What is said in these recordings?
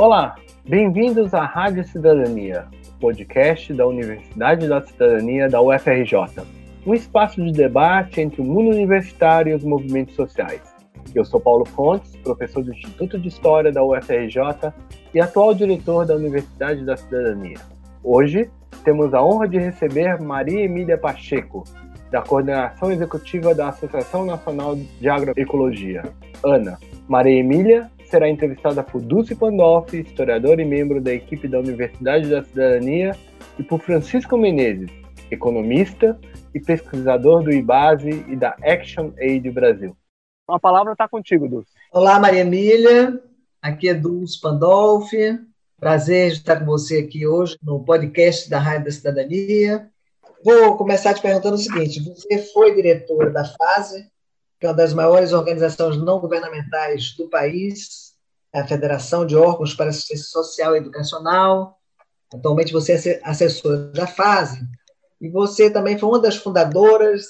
Olá, bem-vindos à Rádio Cidadania, podcast da Universidade da Cidadania da UFRJ, um espaço de debate entre o mundo universitário e os movimentos sociais. Eu sou Paulo Fontes, professor do Instituto de História da UFRJ e atual diretor da Universidade da Cidadania. Hoje, temos a honra de receber Maria Emília Pacheco, da coordenação executiva da Associação Nacional de Agroecologia, ANA. Maria Emília será entrevistada por Dulce Pandolfi, historiador e membro da equipe da Universidade da Cidadania, e por Francisco Menezes, economista e pesquisador do IBASE e da Action Aid Brasil. A palavra está contigo, Dulce. Olá, Maria Emília. Aqui é Dulce Pandolfi. Prazer estar com você aqui hoje no podcast da Rádio da Cidadania. Vou começar te perguntando o seguinte: você foi diretora da FASE, que é uma das maiores organizações não governamentais do país, é a Federação de Órgãos para Assistência Social e Educacional. Atualmente você é assessora da FASE, e você também foi uma das fundadoras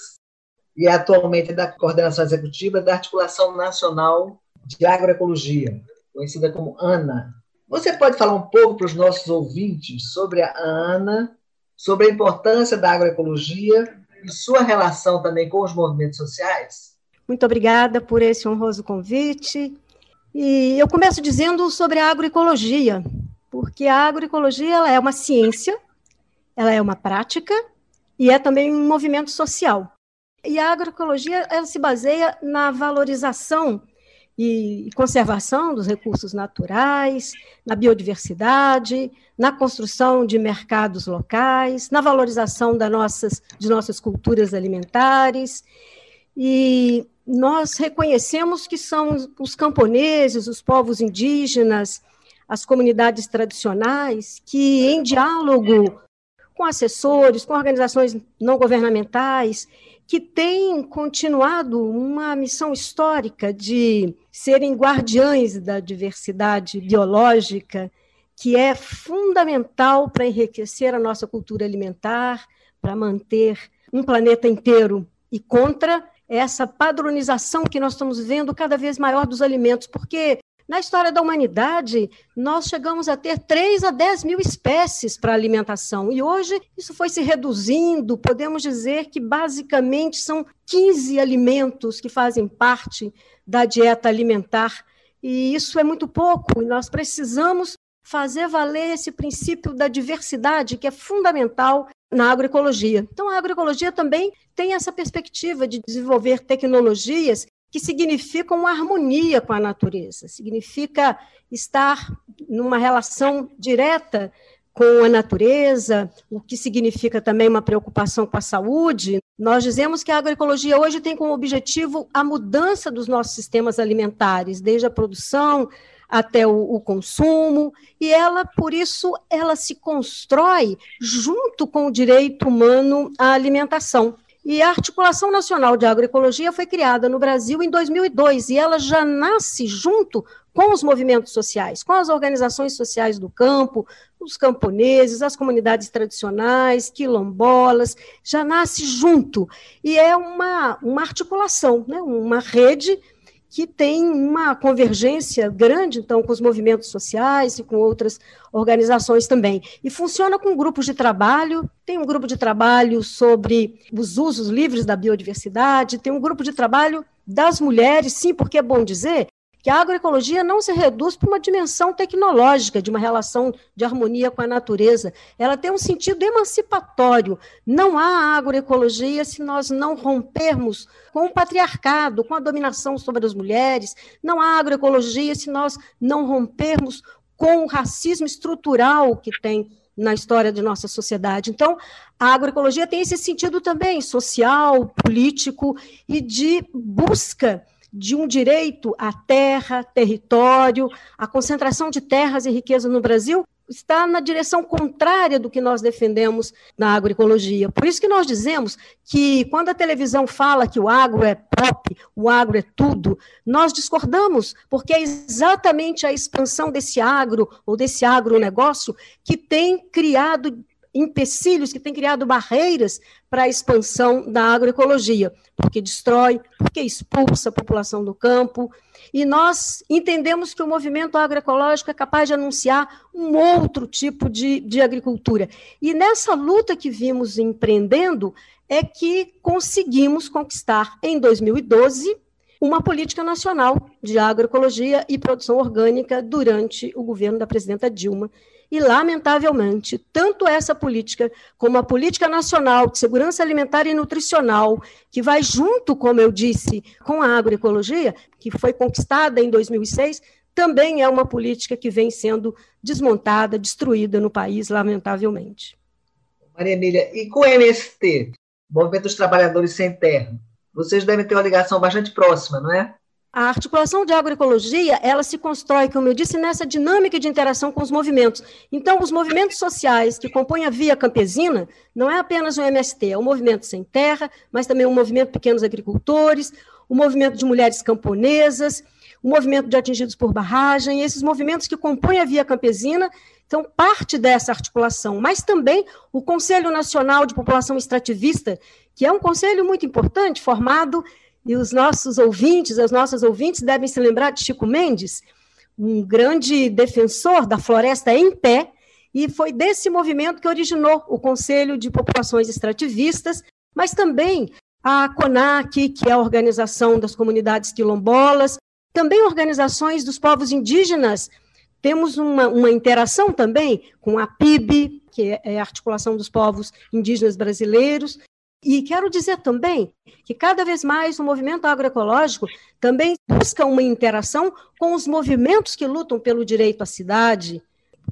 e é atualmente da coordenação executiva da Articulação Nacional de Agroecologia, conhecida como ANA. Você pode falar um pouco para os nossos ouvintes sobre a ANA sobre a importância da agroecologia e sua relação também com os movimentos sociais? Muito obrigada por esse honroso convite. E eu começo dizendo sobre a agroecologia, porque a agroecologia ela é uma ciência, ela é uma prática e é também um movimento social. E a agroecologia ela se baseia na valorização e conservação dos recursos naturais, na biodiversidade, na construção de mercados locais, na valorização das nossas, de nossas culturas alimentares. E nós reconhecemos que são os camponeses, os povos indígenas, as comunidades tradicionais, que, em diálogo com assessores, com organizações não governamentais, que têm continuado uma missão histórica de serem guardiães da diversidade biológica, que é fundamental para enriquecer a nossa cultura alimentar, para manter um planeta inteiro e contra essa padronização que nós estamos vendo cada vez maior dos alimentos, porque na história da humanidade, nós chegamos a ter 3 a 10 mil espécies para alimentação. E hoje isso foi se reduzindo. Podemos dizer que basicamente são 15 alimentos que fazem parte da dieta alimentar. E isso é muito pouco. E nós precisamos fazer valer esse princípio da diversidade, que é fundamental na agroecologia. Então, a agroecologia também tem essa perspectiva de desenvolver tecnologias que significam harmonia com a natureza, significa estar numa relação direta com a natureza, o que significa também uma preocupação com a saúde. Nós dizemos que a agroecologia hoje tem como objetivo a mudança dos nossos sistemas alimentares, desde a produção até o, o, consumo, e ela, por isso, ela se constrói junto com o direito humano à alimentação. E a Articulação Nacional de Agroecologia foi criada no Brasil em 2002 e ela já nasce junto com os movimentos sociais, com as organizações sociais do campo, os camponeses, as comunidades tradicionais, quilombolas, já nasce junto. E é uma, uma articulação, né, uma rede que tem uma convergência grande, então, com os movimentos sociais e com outras organizações também. E funciona com grupos de trabalho, tem um grupo de trabalho sobre os usos livres da biodiversidade, tem um grupo de trabalho das mulheres, sim, porque é bom dizer que a agroecologia não se reduz para uma dimensão tecnológica, de uma relação de harmonia com a natureza. Ela tem um sentido emancipatório. Não há agroecologia se nós não rompermos com o patriarcado, com a dominação sobre as mulheres. Não há agroecologia se nós não rompermos com o racismo estrutural que tem na história de nossa sociedade. Então, a agroecologia tem esse sentido também social, político e de busca de um direito à terra, território, a concentração de terras e riqueza no Brasil está na direção contrária do que nós defendemos na agroecologia. Por isso que nós dizemos que quando a televisão fala que o agro é pop, o agro é tudo, nós discordamos, porque é exatamente a expansão desse agro ou desse agronegócio que tem criado empecilhos, que têm criado barreiras para a expansão da agroecologia, porque destrói, porque expulsa a população do campo. E nós entendemos que o movimento agroecológico é capaz de anunciar um outro tipo de, de agricultura. E nessa luta que vimos empreendendo, é que conseguimos conquistar, em 2012, uma política nacional de agroecologia e produção orgânica durante o governo da presidenta Dilma. E, lamentavelmente, tanto essa política como a política nacional de segurança alimentar e nutricional, que vai junto, como eu disse, com a agroecologia, que foi conquistada em 2006, também é uma política que vem sendo desmontada, destruída no país, lamentavelmente. Maria Emília, e com o MST, Movimento dos Trabalhadores Sem Terra, vocês devem ter uma ligação bastante próxima, não é? A articulação de agroecologia, ela se constrói, como eu disse, nessa dinâmica de interação com os movimentos. Então, os movimentos sociais que compõem a Via Campesina não é apenas o MST, é o Movimento Sem Terra, mas também o Movimento Pequenos Agricultores, o Movimento de Mulheres Camponesas, o Movimento de Atingidos por Barragem, esses movimentos que compõem a Via Campesina são parte dessa articulação, mas também o Conselho Nacional de População Extrativista, que é um conselho muito importante, formado e os nossos ouvintes, as nossas ouvintes devem se lembrar de Chico Mendes, um grande defensor da floresta em pé, e foi desse movimento que originou o Conselho de Populações Extrativistas, mas também a CONAC, que é a Organização das Comunidades Quilombolas, também organizações dos povos indígenas. Temos uma, uma interação também com a PIB, que é a Articulação dos Povos Indígenas Brasileiros, e quero dizer também que cada vez mais o movimento agroecológico também busca uma interação com os movimentos que lutam pelo direito à cidade,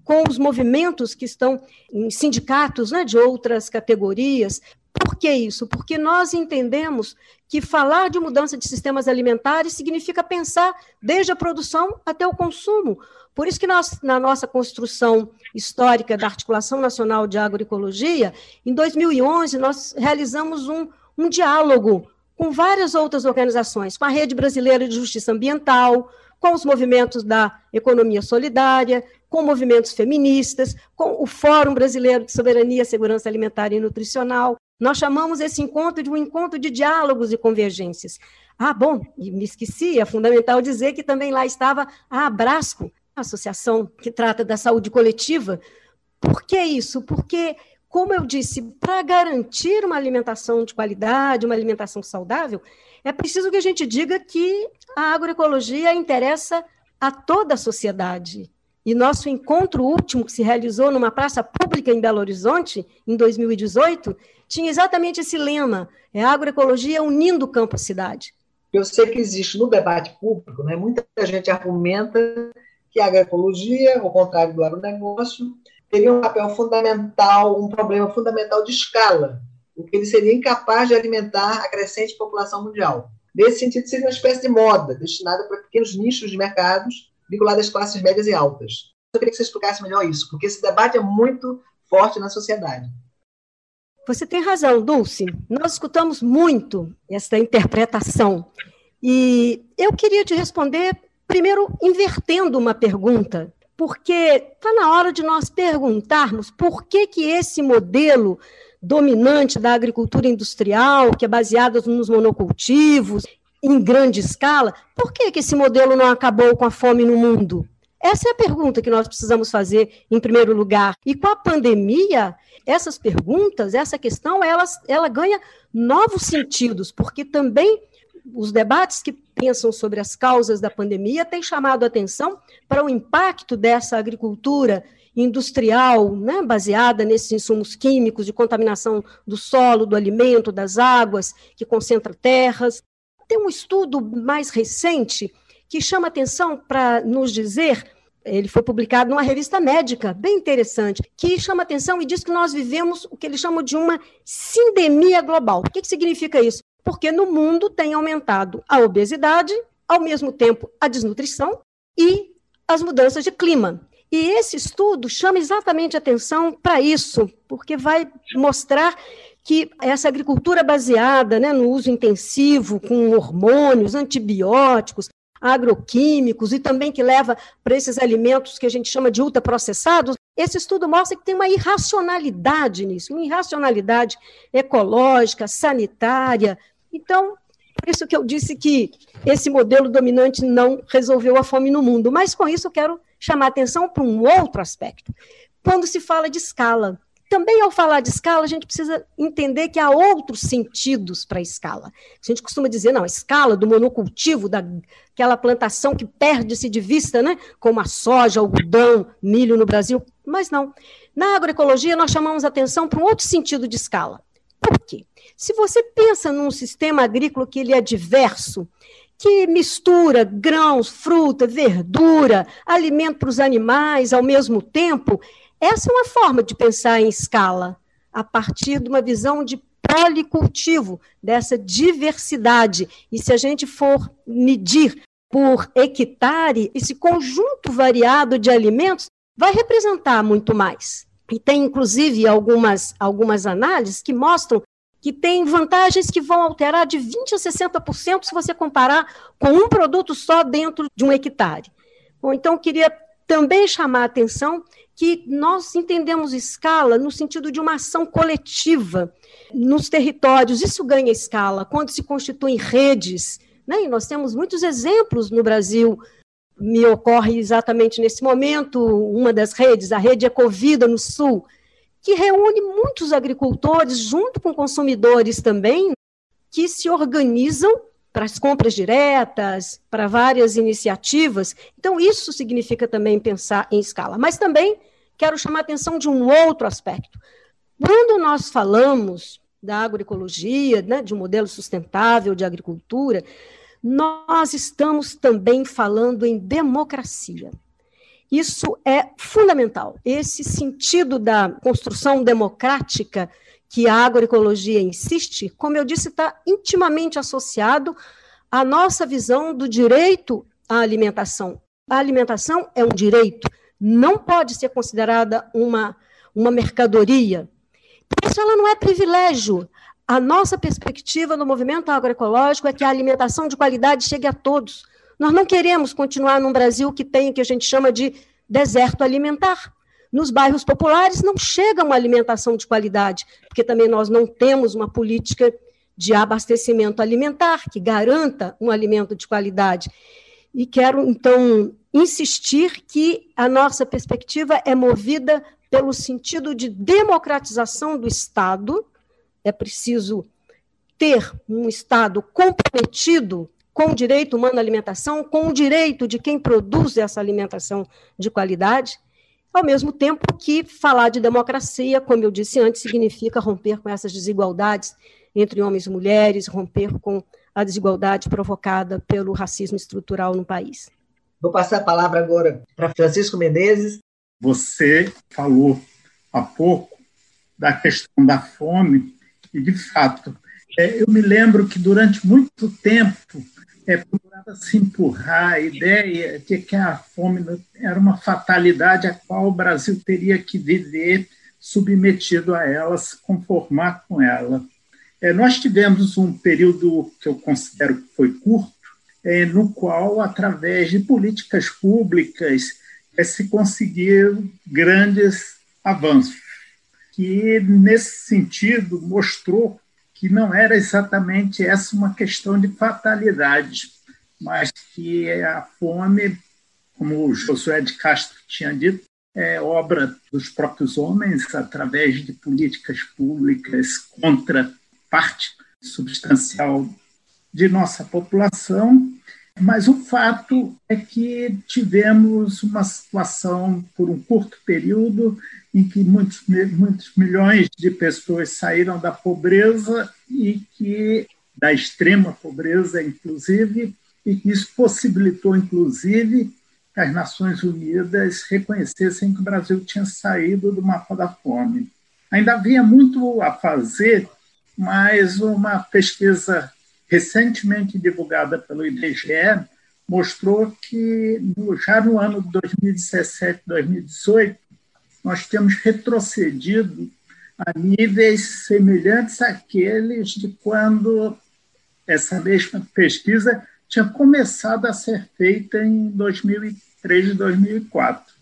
com os movimentos que estão em sindicatos né, de outras categorias. Por que isso? Porque nós entendemos que falar de mudança de sistemas alimentares significa pensar desde a produção até o consumo. Por isso que nós, na nossa construção histórica da Articulação Nacional de Agroecologia, em 2011 nós realizamos um, um diálogo com várias outras organizações, com a Rede Brasileira de Justiça Ambiental, com os movimentos da economia solidária, com movimentos feministas, com o Fórum Brasileiro de Soberania, Segurança Alimentar e Nutricional. Nós chamamos esse encontro de um encontro de diálogos e convergências. Ah, bom, me esqueci, é fundamental dizer que também lá estava a Abrasco, associação que trata da saúde coletiva. Por que isso? Porque, como eu disse, para garantir uma alimentação de qualidade, uma alimentação saudável, é preciso que a gente diga que a agroecologia interessa a toda a sociedade. E nosso encontro último, que se realizou numa praça pública em Belo Horizonte, em 2018, tinha exatamente esse lema: é agroecologia unindo o campo à cidade. Eu sei que existe no debate público, né, muita gente argumenta que a agroecologia, ao contrário do agronegócio, teria um papel fundamental, um problema fundamental de escala, porque ele seria incapaz de alimentar a crescente população mundial. Nesse sentido, seria uma espécie de moda, destinada para pequenos nichos de mercados vinculados às classes médias e altas. Eu queria que você explicasse melhor isso, porque esse debate é muito forte na sociedade. Você tem razão, Dulce. Nós escutamos muito essa interpretação. E eu queria te responder primeiro invertendo uma pergunta, porque está na hora de nós perguntarmos por que, que esse modelo dominante da agricultura industrial, que é baseada nos monocultivos, em grande escala, por que, que esse modelo não acabou com a fome no mundo? Essa é a pergunta que nós precisamos fazer em primeiro lugar. E com a pandemia, essas perguntas, essa questão, ela, ela ganha novos sentidos, porque também os debates que pensam sobre as causas da pandemia têm chamado a atenção para o impacto dessa agricultura industrial, né, baseada nesses insumos químicos de contaminação do solo, do alimento, das águas, que concentra terras. Tem um estudo mais recente que chama atenção para nos dizer ele foi publicado numa revista médica, bem interessante, que chama atenção e diz que nós vivemos o que eles chamam de uma sindemia global. O que, que significa isso? porque no mundo tem aumentado a obesidade, ao mesmo tempo a desnutrição e as mudanças de clima. E esse estudo chama exatamente atenção para isso, porque vai mostrar que essa agricultura baseada né, no uso intensivo, com hormônios, antibióticos, agroquímicos, e também que leva para esses alimentos que a gente chama de ultraprocessados, esse estudo mostra que tem uma irracionalidade nisso, uma irracionalidade ecológica, sanitária. Então, por isso que eu disse que esse modelo dominante não resolveu a fome no mundo. Mas com isso eu quero chamar atenção para um outro aspecto. Quando se fala de escala, também, ao falar de escala, a gente precisa entender que há outros sentidos para a escala. A gente costuma dizer, não, a escala do monocultivo, daquela plantação que perde-se de vista, né? como a soja, algodão, milho no Brasil. Mas não. Na agroecologia, nós chamamos atenção para um outro sentido de escala. Por quê? Se você pensa num sistema agrícola que ele é diverso, que mistura grãos, fruta, verdura, alimento para os animais ao mesmo tempo, essa é uma forma de pensar em escala, a partir de uma visão de policultivo, dessa diversidade. E se a gente for medir por hectare, esse conjunto variado de alimentos vai representar muito mais. E tem, inclusive, algumas, algumas análises que mostram que tem vantagens que vão alterar de 20% a 60% se você comparar com um produto só dentro de um hectare. Bom, então, queria também chamar a atenção que nós entendemos escala no sentido de uma ação coletiva nos territórios. Isso ganha escala quando se constituem redes, né? e nós temos muitos exemplos no Brasil. Me ocorre exatamente nesse momento uma das redes, a rede Ecovida no Sul, que reúne muitos agricultores, junto com consumidores também, que se organizam para as compras diretas, para várias iniciativas. Então, isso significa também pensar em escala. Mas também quero chamar a atenção de um outro aspecto. Quando nós falamos da agroecologia, né, de um modelo sustentável de agricultura, nós estamos também falando em democracia. Isso é fundamental. Esse sentido da construção democrática que a agroecologia insiste, como eu disse, está intimamente associado à nossa visão do direito à alimentação. A alimentação é um direito, não pode ser considerada uma, uma mercadoria. Por isso, ela não é privilégio. A nossa perspectiva no movimento agroecológico é que a alimentação de qualidade chegue a todos. Nós não queremos continuar num Brasil que tem o que a gente chama de deserto alimentar. Nos bairros populares não chega uma alimentação de qualidade, porque também nós não temos uma política de abastecimento alimentar que garanta um alimento de qualidade. E quero, então, insistir que a nossa perspectiva é movida pelo sentido de democratização do Estado. É preciso ter um Estado comprometido com o direito humano à alimentação, com o direito de quem produz essa alimentação de qualidade, ao mesmo tempo que falar de democracia, como eu disse antes, significa romper com essas desigualdades entre homens e mulheres, romper com a desigualdade provocada pelo racismo estrutural no país. Vou passar a palavra agora para Francisco Menezes. Você falou há pouco da questão da fome, e, de fato, é, eu me lembro que durante muito tempo é, procurava se empurrar a ideia de que a fome era uma fatalidade a qual o Brasil teria que viver submetido a ela, se conformar com ela. É, nós tivemos um período que eu considero que foi curto, é, no qual, através de políticas públicas, é, se conseguiram grandes avanços, que, nesse sentido, mostrou que não era exatamente essa uma questão de fatalidade, mas que a fome, como o Josué de Castro tinha dito, é obra dos próprios homens através de políticas públicas contra parte substancial de nossa população, mas o fato é que tivemos uma situação, por um curto período, em que muitos, muitos milhões de pessoas saíram da pobreza e que da extrema pobreza, inclusive, e que isso possibilitou, inclusive, que as Nações Unidas reconhecessem que o Brasil tinha saído do mapa da fome. Ainda havia muito a fazer mas uma pesquisa recentemente divulgada pelo IBGE mostrou que já no ano de 2017, 2018, nós temos retrocedido a níveis semelhantes àqueles de quando essa mesma pesquisa tinha começado a ser feita em 2003 e 2004.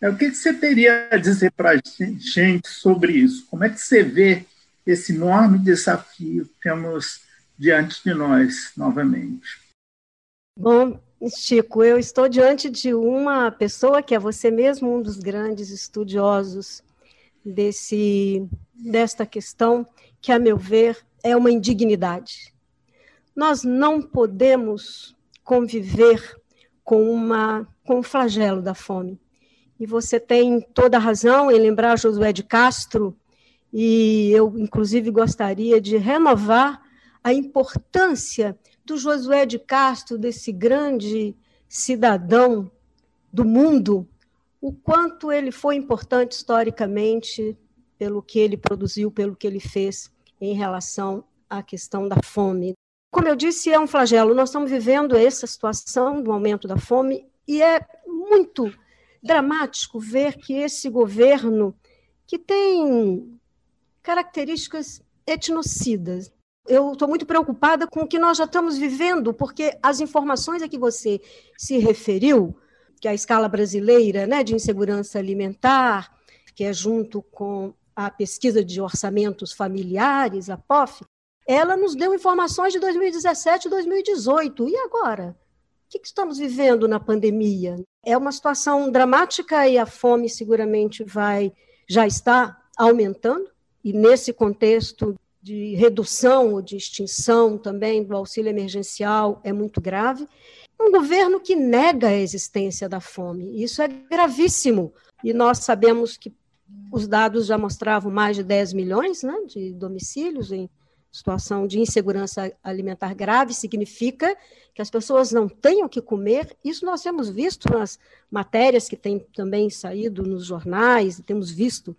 É, o que, que você teria a dizer para a gente sobre isso? Como é que você vê esse enorme desafio que temos diante de nós novamente? Bom, Chico, eu estou diante de uma pessoa que é você mesmo um dos grandes estudiosos desse desta questão, que a meu ver é uma indignidade. Nós não podemos conviver com uma com o flagelo da fome. E você tem toda a razão em lembrar Josué de Castro, e eu inclusive gostaria de renovar a importância do Josué de Castro, desse grande cidadão do mundo, o quanto ele foi importante historicamente pelo que ele produziu, pelo que ele fez em relação à questão da fome. Como eu disse, é um flagelo. Nós estamos vivendo essa situação do aumento da fome e é muito dramático ver que esse governo, que tem características etnocidas, eu estou muito preocupada com o que nós já estamos vivendo, porque as informações a que você se referiu, que é a escala brasileira né, de insegurança alimentar, que é junto com a pesquisa de orçamentos familiares, a POF, ela nos deu informações de 2017 e 2018. E agora? O que, estamos vivendo na pandemia? É uma situação dramática e a fome seguramente vai já está aumentando. E nesse contexto de redução ou de extinção também do auxílio emergencial é muito grave. Um governo que nega a existência da fome. Isso é gravíssimo. E nós sabemos que os dados já mostravam mais de 10 milhões né, de domicílios em situação de insegurança alimentar grave, significa que as pessoas não têm o que comer. Isso nós temos visto nas matérias que têm também saído nos jornais, temos visto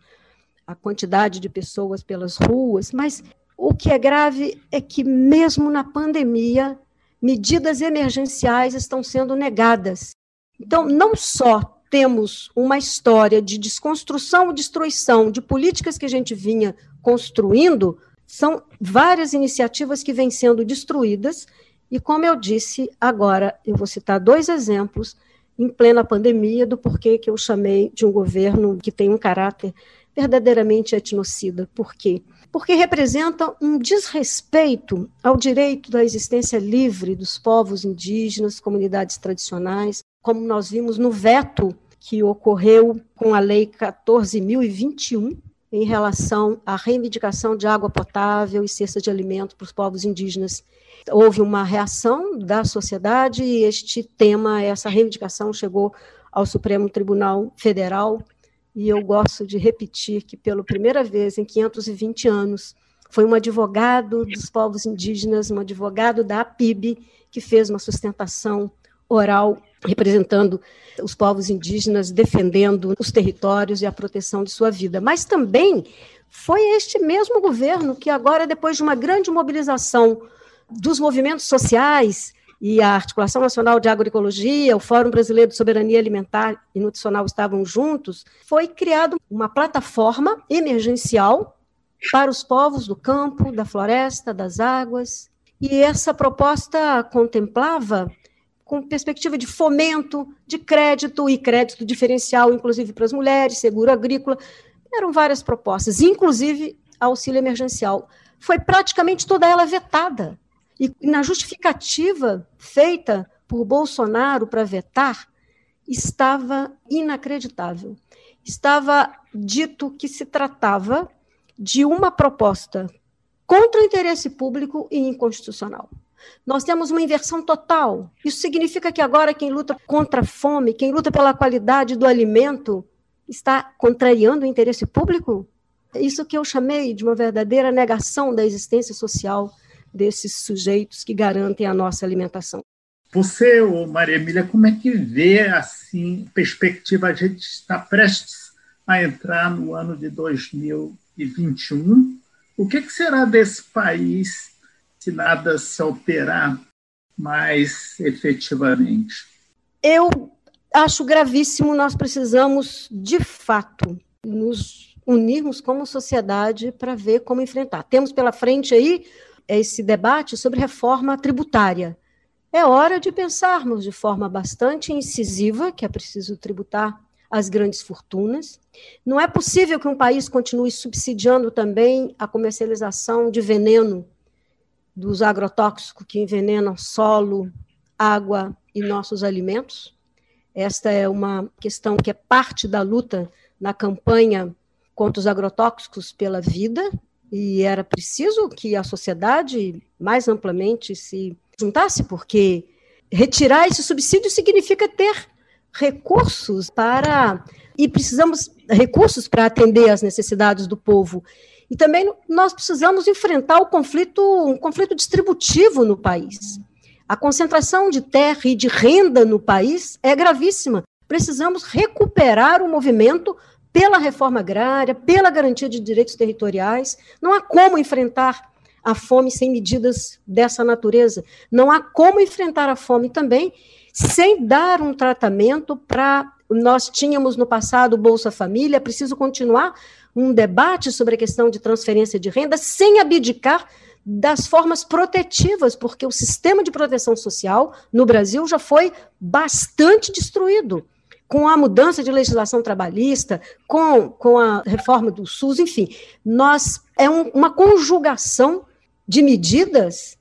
a quantidade de pessoas pelas ruas, mas o que é grave é que, mesmo na pandemia, medidas emergenciais estão sendo negadas. Então, não só temos uma história de desconstrução e destruição de políticas que a gente vinha construindo, são várias iniciativas que vêm sendo destruídas, e como eu disse, agora eu vou citar dois exemplos em plena pandemia do porquê que eu chamei de um governo que tem um caráter verdadeiramente etnocida. Por quê? Porque representa um desrespeito ao direito da existência livre dos povos indígenas, comunidades tradicionais, como nós vimos no veto que ocorreu com a Lei 14.021, em relação à reivindicação de água potável e cesta de alimento para os povos indígenas. Houve uma reação da sociedade e este tema, essa reivindicação, chegou ao Supremo Tribunal Federal e eu gosto de repetir que, pela primeira vez em 520 anos, foi um advogado dos povos indígenas, um advogado da APIB, que fez uma sustentação oral representando os povos indígenas, defendendo os territórios e a proteção de sua vida. Mas também foi este mesmo governo que agora, depois de uma grande mobilização dos movimentos sociais, e a Articulação Nacional de Agroecologia, o Fórum Brasileiro de Soberania Alimentar e Nutricional estavam juntos, foi criada uma plataforma emergencial para os povos do campo, da floresta, das águas. E essa proposta contemplava, com perspectiva de fomento, de crédito e crédito diferencial, inclusive para as mulheres, seguro agrícola, eram várias propostas, inclusive auxílio emergencial. Foi praticamente toda ela vetada e na justificativa feita por Bolsonaro para vetar, estava inacreditável. Estava dito que se tratava de uma proposta contra o interesse público e inconstitucional. Nós temos uma inversão total. Isso significa que agora quem luta contra a fome, quem luta pela qualidade do alimento, está contrariando o interesse público? Isso que eu chamei de uma verdadeira negação da existência social desses sujeitos que garantem a nossa alimentação. Você, Maria Emília, como é que vê assim perspectiva? A gente está prestes a entrar no ano de 2021. O que, que será desse país se nada se alterar mais efetivamente? Eu acho gravíssimo. Nós precisamos, de fato, nos unirmos como sociedade para ver como enfrentar. Temos pela frente aí esse debate sobre reforma tributária. É hora de pensarmos de forma bastante incisiva que é preciso tributar as grandes fortunas. Não é possível que um país continue subsidiando também a comercialização de veneno dos agrotóxicos que envenenam solo, água e nossos alimentos. Esta é uma questão que é parte da luta na campanha contra os agrotóxicos pela vida, e era preciso que a sociedade mais amplamente se juntasse, porque retirar esse subsídio significa ter recursos para e precisamos recursos para atender às necessidades do povo. E também nós precisamos enfrentar o conflito, um conflito distributivo no país. A concentração de terra e de renda no país é gravíssima. Precisamos recuperar o movimento pela reforma agrária, pela garantia de direitos territoriais. Não há como enfrentar a fome sem medidas dessa natureza. Não há como enfrentar a fome também sem dar um tratamento para. Nós tínhamos no passado Bolsa Família, preciso continuar um debate sobre a questão de transferência de renda sem abdicar das formas protetivas, porque o sistema de proteção social no Brasil já foi bastante destruído. Com a mudança de legislação trabalhista, com, com a reforma do SUS, enfim, nós é um, uma conjugação de medidas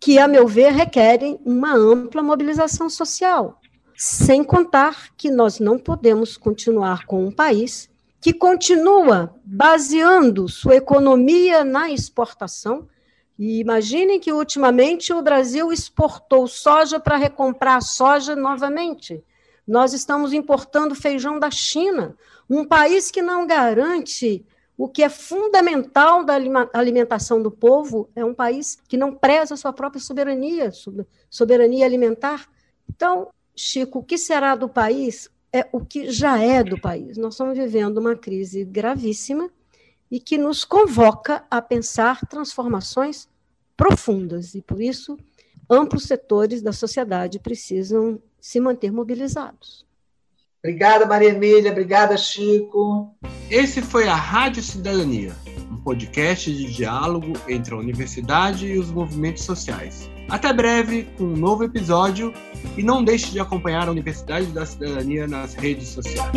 que, a meu ver, requerem uma ampla mobilização social. Sem contar que nós não podemos continuar com um país que continua baseando sua economia na exportação. E imaginem que, ultimamente, o Brasil exportou soja para recomprar soja novamente. Nós estamos importando feijão da China, um país que não garante o que é fundamental da alimentação do povo é um país que não preza a sua própria soberania, soberania alimentar. Então, Chico, o que será do país é o que já é do país. Nós estamos vivendo uma crise gravíssima e que nos convoca a pensar transformações profundas e por isso amplos setores da sociedade precisam se manter mobilizados. Obrigada, Maria Emília. Obrigada, Chico. Esse foi a Rádio Cidadania, um podcast de diálogo entre a universidade e os movimentos sociais. Até breve com um novo episódio e não deixe de acompanhar a Universidade da Cidadania nas redes sociais.